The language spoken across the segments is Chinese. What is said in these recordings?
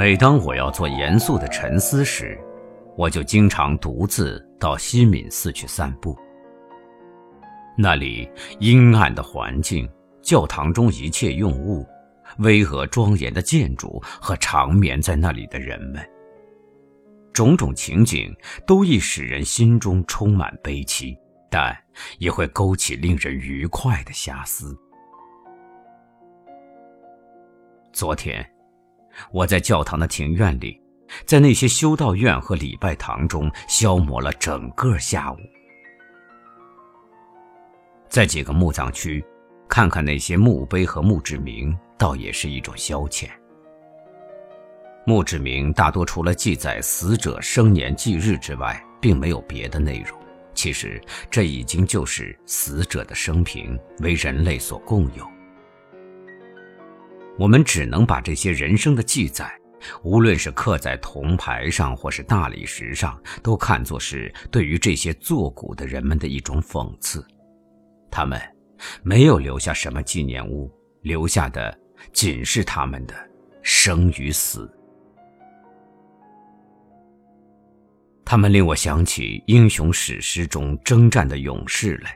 每当我要做严肃的沉思时，我就经常独自到西敏寺去散步。那里阴暗的环境，教堂中一切用物，巍峨庄严的建筑和长眠在那里的人们，种种情景都易使人心中充满悲戚，但也会勾起令人愉快的遐思。昨天，我在教堂的庭院里，在那些修道院和礼拜堂中消磨了整个下午。在几个墓葬区，看看那些墓碑和墓志铭，倒也是一种消遣。墓志铭大多除了记载死者生年忌日之外，并没有别的内容。其实，这已经就是死者的生平，为人类所共有。我们只能把这些人生的记载，无论是刻在铜牌上或是大理石上，都看作是对于这些作古的人们的一种讽刺。他们没有留下什么纪念物，留下的仅是他们的生与死。他们令我想起英雄史诗中征战的勇士来。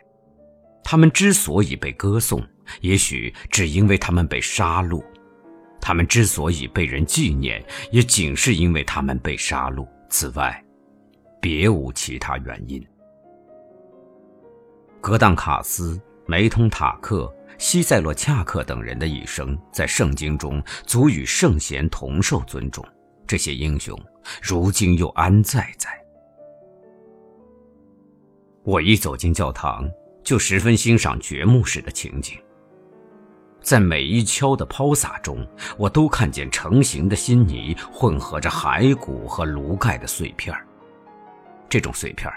他们之所以被歌颂，也许只因为他们被杀戮。他们之所以被人纪念，也仅是因为他们被杀戮。此外，别无其他原因。格当卡斯、梅通塔克、西塞洛恰克等人的一生，在圣经中足与圣贤同受尊重。这些英雄，如今又安在在？我一走进教堂，就十分欣赏掘墓时的情景。在每一锹的抛洒中，我都看见成型的新泥混合着骸骨和炉盖的碎片这种碎片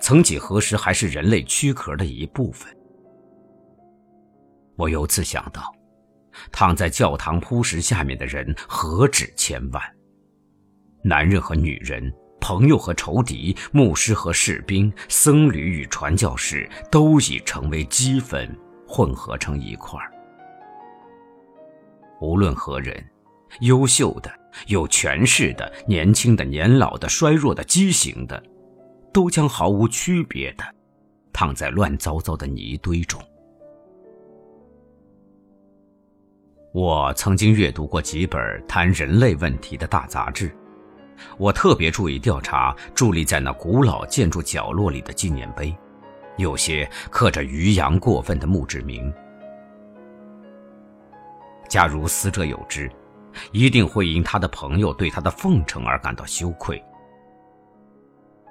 曾几何时还是人类躯壳的一部分。我由此想到，躺在教堂铺石下面的人何止千万，男人和女人，朋友和仇敌，牧师和士兵，僧侣与传教士，都已成为齑粉，混合成一块儿。无论何人，优秀的、有权势的、年轻的、年老的、衰弱的、畸形的，都将毫无区别的躺在乱糟糟的泥堆中。我曾经阅读过几本谈人类问题的大杂志，我特别注意调查伫立在那古老建筑角落里的纪念碑，有些刻着余阳过分的墓志铭。假如死者有知，一定会因他的朋友对他的奉承而感到羞愧。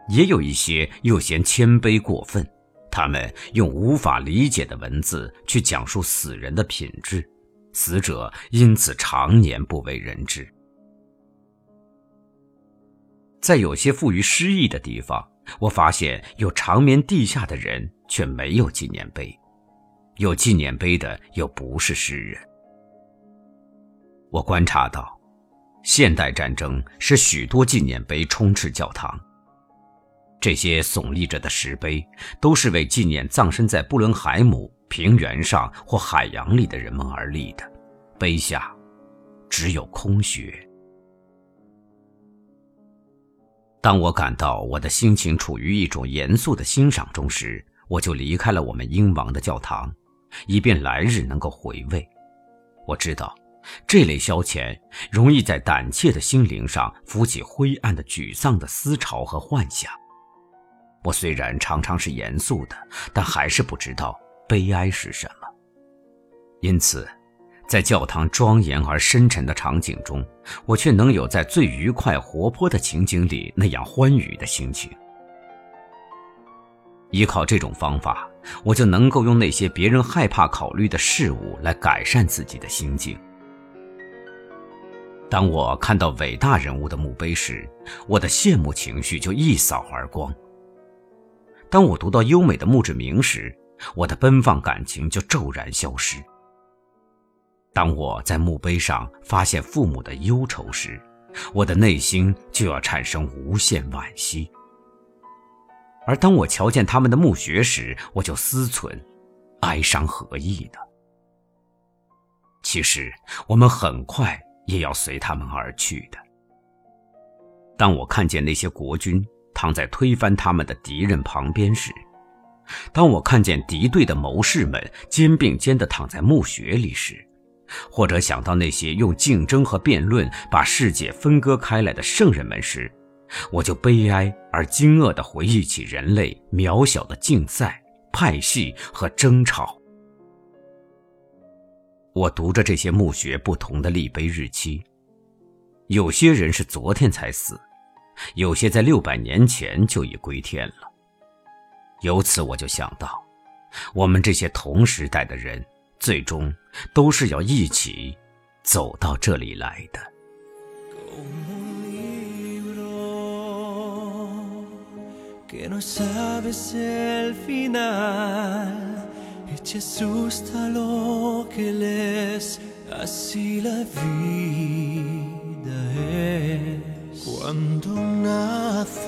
也有一些又嫌谦卑过分，他们用无法理解的文字去讲述死人的品质，死者因此常年不为人知。在有些富于诗意的地方，我发现有长眠地下的人却没有纪念碑，有纪念碑的又不是诗人。我观察到，现代战争使许多纪念碑充斥教堂。这些耸立着的石碑，都是为纪念葬身在布伦海姆平原上或海洋里的人们而立的，碑下只有空穴。当我感到我的心情处于一种严肃的欣赏中时，我就离开了我们英王的教堂，以便来日能够回味。我知道。这类消遣容易在胆怯的心灵上浮起灰暗的、沮丧的思潮和幻想。我虽然常常是严肃的，但还是不知道悲哀是什么。因此，在教堂庄严而深沉的场景中，我却能有在最愉快、活泼的情景里那样欢愉的心情。依靠这种方法，我就能够用那些别人害怕考虑的事物来改善自己的心境。当我看到伟大人物的墓碑时，我的羡慕情绪就一扫而光；当我读到优美的墓志铭时，我的奔放感情就骤然消失；当我在墓碑上发现父母的忧愁时，我的内心就要产生无限惋惜；而当我瞧见他们的墓穴时，我就思忖：哀伤何意呢？其实，我们很快。也要随他们而去的。当我看见那些国军躺在推翻他们的敌人旁边时，当我看见敌对的谋士们肩并肩地躺在墓穴里时，或者想到那些用竞争和辩论把世界分割开来的圣人们时，我就悲哀而惊愕地回忆起人类渺小的竞赛、派系和争吵。我读着这些墓穴不同的立碑日期，有些人是昨天才死，有些在六百年前就已归天了。由此我就想到，我们这些同时代的人，最终都是要一起走到这里来的。Y te asusta lo que lees, así la vida es. Cuando naces,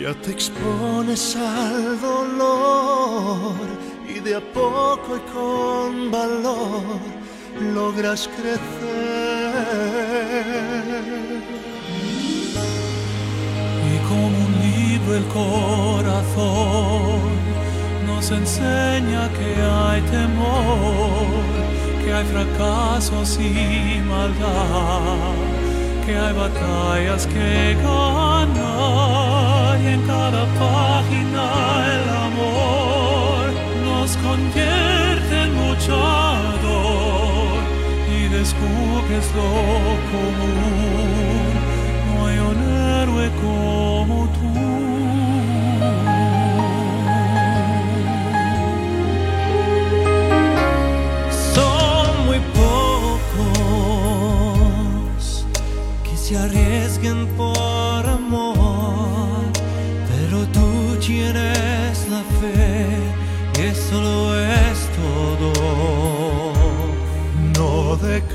ya te expones al dolor y de a poco y con valor logras crecer como un libro el corazón nos enseña que hay temor, que hay fracasos y maldad, que hay batallas que ganar y en cada página el amor nos convierte en luchador y descubres lo común. No hay un héroe como tú. Se arriesguen por amor, pero tú tienes la fe y eso lo es todo. No decaigas,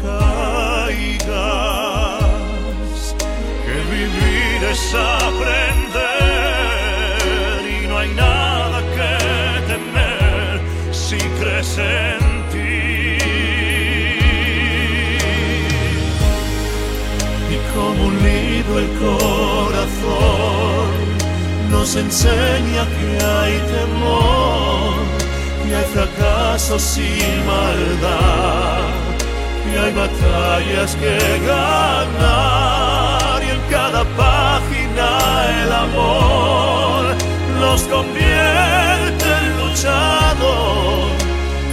que vivir es aprender y no hay nada que temer si crees como un libro el corazón nos enseña que hay temor, que hay fracasos y maldad, y hay batallas que ganar, y en cada página el amor nos convierte en luchador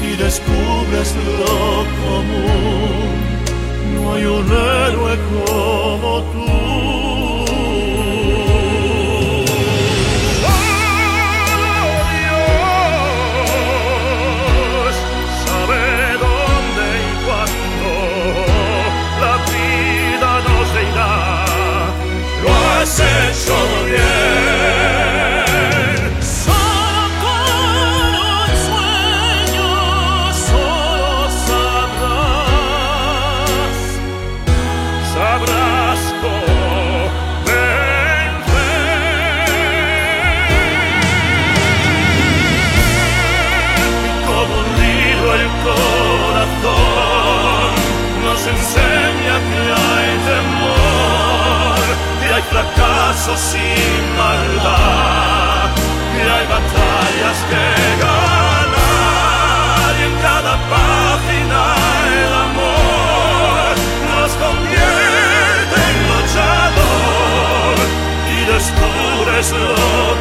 y descubres lo común. No hay un héroe como tú. vessel.